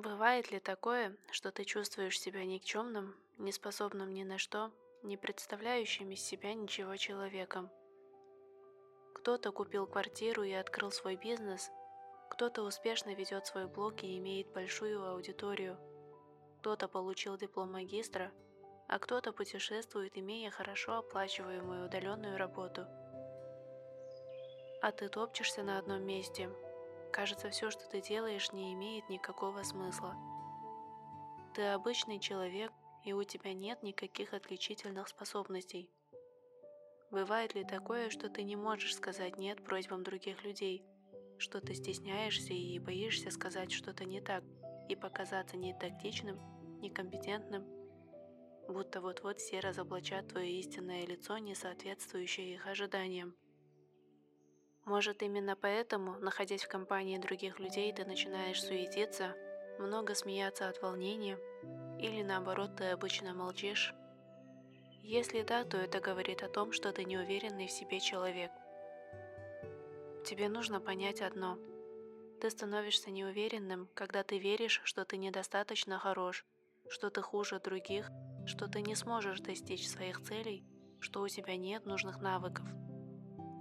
Бывает ли такое, что ты чувствуешь себя никчемным, неспособным ни на что, не представляющим из себя ничего человеком? Кто-то купил квартиру и открыл свой бизнес, кто-то успешно ведет свой блог и имеет большую аудиторию, кто-то получил диплом магистра, а кто-то путешествует, имея хорошо оплачиваемую удаленную работу. А ты топчешься на одном месте. Кажется, все, что ты делаешь, не имеет никакого смысла. Ты обычный человек, и у тебя нет никаких отличительных способностей. Бывает ли такое, что ты не можешь сказать «нет» просьбам других людей, что ты стесняешься и боишься сказать что-то не так и показаться нетактичным, некомпетентным, будто вот-вот все разоблачат твое истинное лицо, не соответствующее их ожиданиям. Может, именно поэтому, находясь в компании других людей, ты начинаешь суетиться, много смеяться от волнения, или наоборот, ты обычно молчишь? Если да, то это говорит о том, что ты неуверенный в себе человек. Тебе нужно понять одно. Ты становишься неуверенным, когда ты веришь, что ты недостаточно хорош, что ты хуже других что ты не сможешь достичь своих целей, что у тебя нет нужных навыков.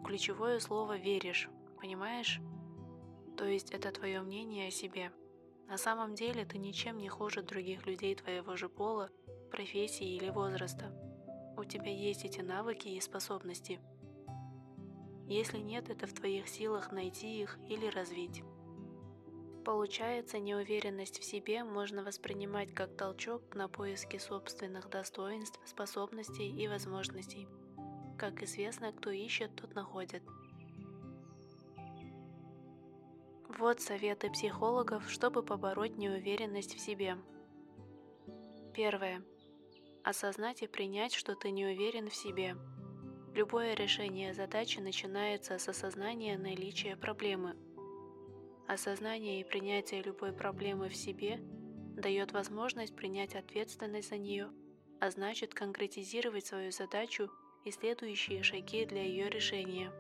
Ключевое слово «веришь», понимаешь? То есть это твое мнение о себе. На самом деле ты ничем не хуже других людей твоего же пола, профессии или возраста. У тебя есть эти навыки и способности. Если нет, это в твоих силах найти их или развить. Получается, неуверенность в себе можно воспринимать как толчок на поиски собственных достоинств, способностей и возможностей. Как известно, кто ищет, тот находит. Вот советы психологов, чтобы побороть неуверенность в себе. Первое. Осознать и принять, что ты не уверен в себе. Любое решение задачи начинается с осознания наличия проблемы – Осознание и принятие любой проблемы в себе дает возможность принять ответственность за нее, а значит конкретизировать свою задачу и следующие шаги для ее решения.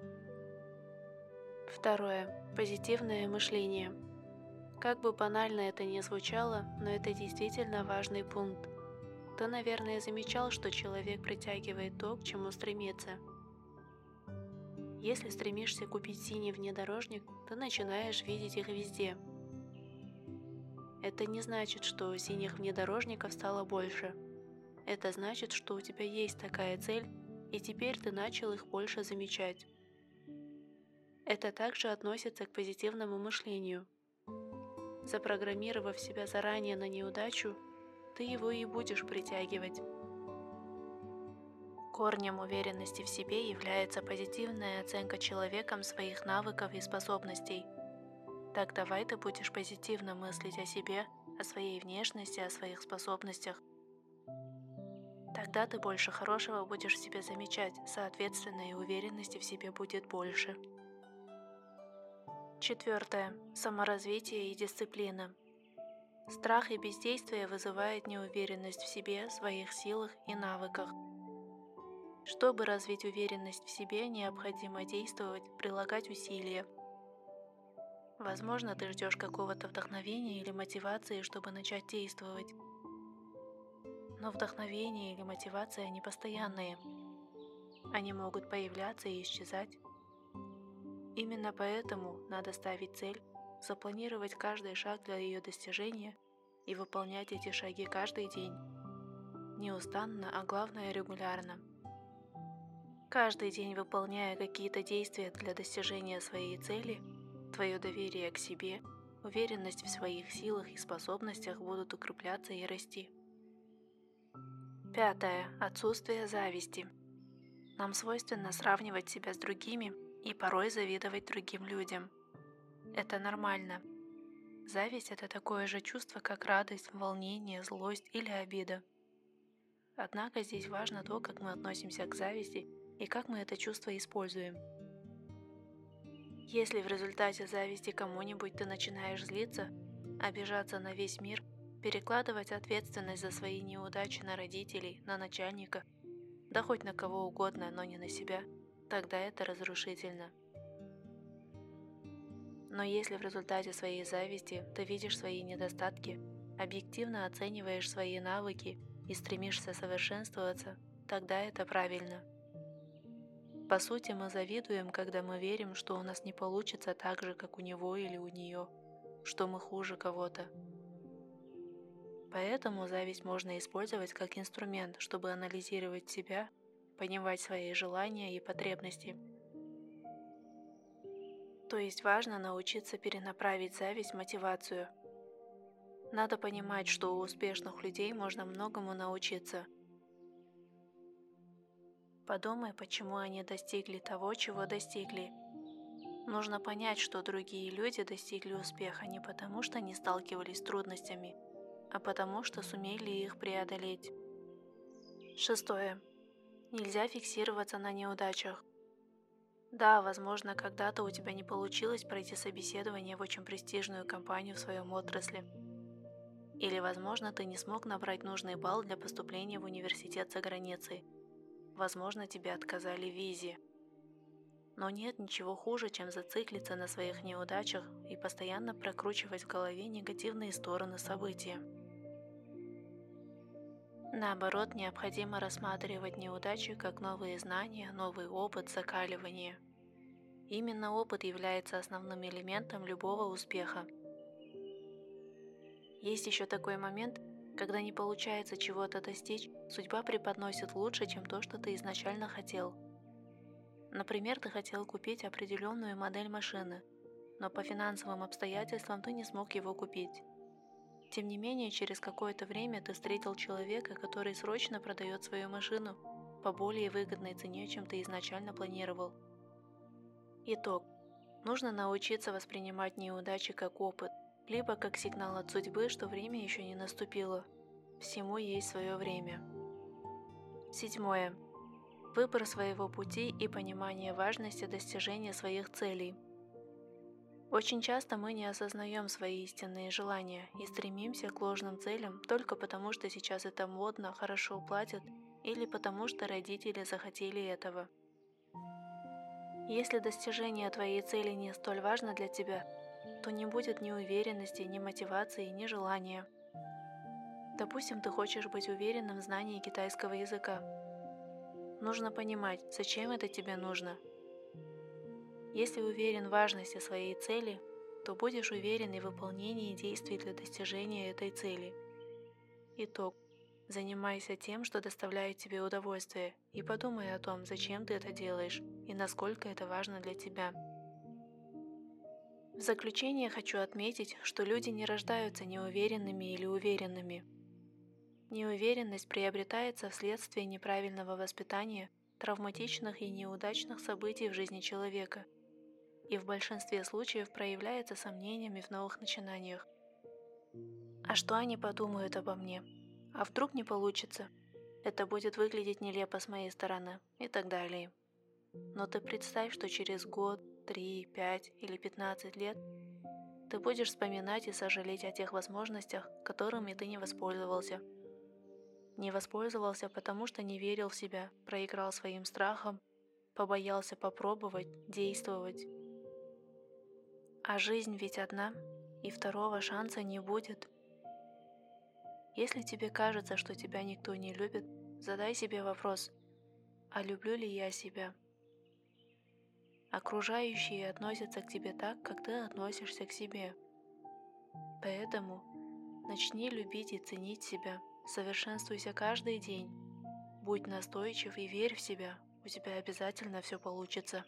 Второе. Позитивное мышление. Как бы банально это ни звучало, но это действительно важный пункт. Ты, наверное, замечал, что человек притягивает то, к чему стремится – если стремишься купить синий внедорожник, ты начинаешь видеть их везде. Это не значит, что синих внедорожников стало больше. Это значит, что у тебя есть такая цель, и теперь ты начал их больше замечать. Это также относится к позитивному мышлению. Запрограммировав себя заранее на неудачу, ты его и будешь притягивать. Корнем уверенности в себе является позитивная оценка человеком своих навыков и способностей. Так давай ты будешь позитивно мыслить о себе, о своей внешности, о своих способностях. Тогда ты больше хорошего будешь себе замечать, соответственно и уверенности в себе будет больше. Четвертое. Саморазвитие и дисциплина. Страх и бездействие вызывают неуверенность в себе, своих силах и навыках – чтобы развить уверенность в себе, необходимо действовать, прилагать усилия. Возможно, ты ждешь какого-то вдохновения или мотивации, чтобы начать действовать. Но вдохновение или мотивация не постоянные. Они могут появляться и исчезать. Именно поэтому надо ставить цель, запланировать каждый шаг для ее достижения и выполнять эти шаги каждый день. Неустанно, а главное регулярно. Каждый день выполняя какие-то действия для достижения своей цели, твое доверие к себе, уверенность в своих силах и способностях будут укрепляться и расти. Пятое. Отсутствие зависти. Нам свойственно сравнивать себя с другими и порой завидовать другим людям. Это нормально. Зависть – это такое же чувство, как радость, волнение, злость или обида. Однако здесь важно то, как мы относимся к зависти и как мы это чувство используем. Если в результате зависти кому-нибудь ты начинаешь злиться, обижаться на весь мир, перекладывать ответственность за свои неудачи на родителей, на начальника, да хоть на кого угодно, но не на себя, тогда это разрушительно. Но если в результате своей зависти ты видишь свои недостатки, объективно оцениваешь свои навыки и стремишься совершенствоваться, тогда это правильно. По сути, мы завидуем, когда мы верим, что у нас не получится так же, как у него или у нее, что мы хуже кого-то. Поэтому зависть можно использовать как инструмент, чтобы анализировать себя, понимать свои желания и потребности. То есть важно научиться перенаправить зависть в мотивацию. Надо понимать, что у успешных людей можно многому научиться. Подумай, почему они достигли того, чего достигли. Нужно понять, что другие люди достигли успеха не потому, что не сталкивались с трудностями – а потому что сумели их преодолеть. Шестое. Нельзя фиксироваться на неудачах. Да, возможно, когда-то у тебя не получилось пройти собеседование в очень престижную компанию в своем отрасли. Или, возможно, ты не смог набрать нужный балл для поступления в университет за границей. Возможно, тебе отказали в визе. Но нет ничего хуже, чем зациклиться на своих неудачах и постоянно прокручивать в голове негативные стороны события. Наоборот, необходимо рассматривать неудачи как новые знания, новый опыт, закаливание. Именно опыт является основным элементом любого успеха. Есть еще такой момент, когда не получается чего-то достичь, судьба преподносит лучше, чем то, что ты изначально хотел. Например, ты хотел купить определенную модель машины, но по финансовым обстоятельствам ты не смог его купить. Тем не менее, через какое-то время ты встретил человека, который срочно продает свою машину по более выгодной цене, чем ты изначально планировал. Итог. Нужно научиться воспринимать неудачи как опыт, либо как сигнал от судьбы, что время еще не наступило. Всему есть свое время. Седьмое. Выбор своего пути и понимание важности достижения своих целей – очень часто мы не осознаем свои истинные желания и стремимся к ложным целям только потому, что сейчас это модно, хорошо платят или потому, что родители захотели этого. Если достижение твоей цели не столь важно для тебя, то не будет ни уверенности, ни мотивации, ни желания. Допустим, ты хочешь быть уверенным в знании китайского языка. Нужно понимать, зачем это тебе нужно – если уверен в важности своей цели, то будешь уверен и в выполнении действий для достижения этой цели. Итог. Занимайся тем, что доставляет тебе удовольствие, и подумай о том, зачем ты это делаешь и насколько это важно для тебя. В заключение хочу отметить, что люди не рождаются неуверенными или уверенными. Неуверенность приобретается вследствие неправильного воспитания, травматичных и неудачных событий в жизни человека – и в большинстве случаев проявляется сомнениями в новых начинаниях. А что они подумают обо мне? А вдруг не получится? Это будет выглядеть нелепо с моей стороны и так далее. Но ты представь, что через год, три, пять или пятнадцать лет ты будешь вспоминать и сожалеть о тех возможностях, которыми ты не воспользовался. Не воспользовался, потому что не верил в себя, проиграл своим страхом, побоялся попробовать, действовать, а жизнь ведь одна, и второго шанса не будет. Если тебе кажется, что тебя никто не любит, задай себе вопрос, а люблю ли я себя? Окружающие относятся к тебе так, как ты относишься к себе. Поэтому начни любить и ценить себя, совершенствуйся каждый день. Будь настойчив и верь в себя, у тебя обязательно все получится.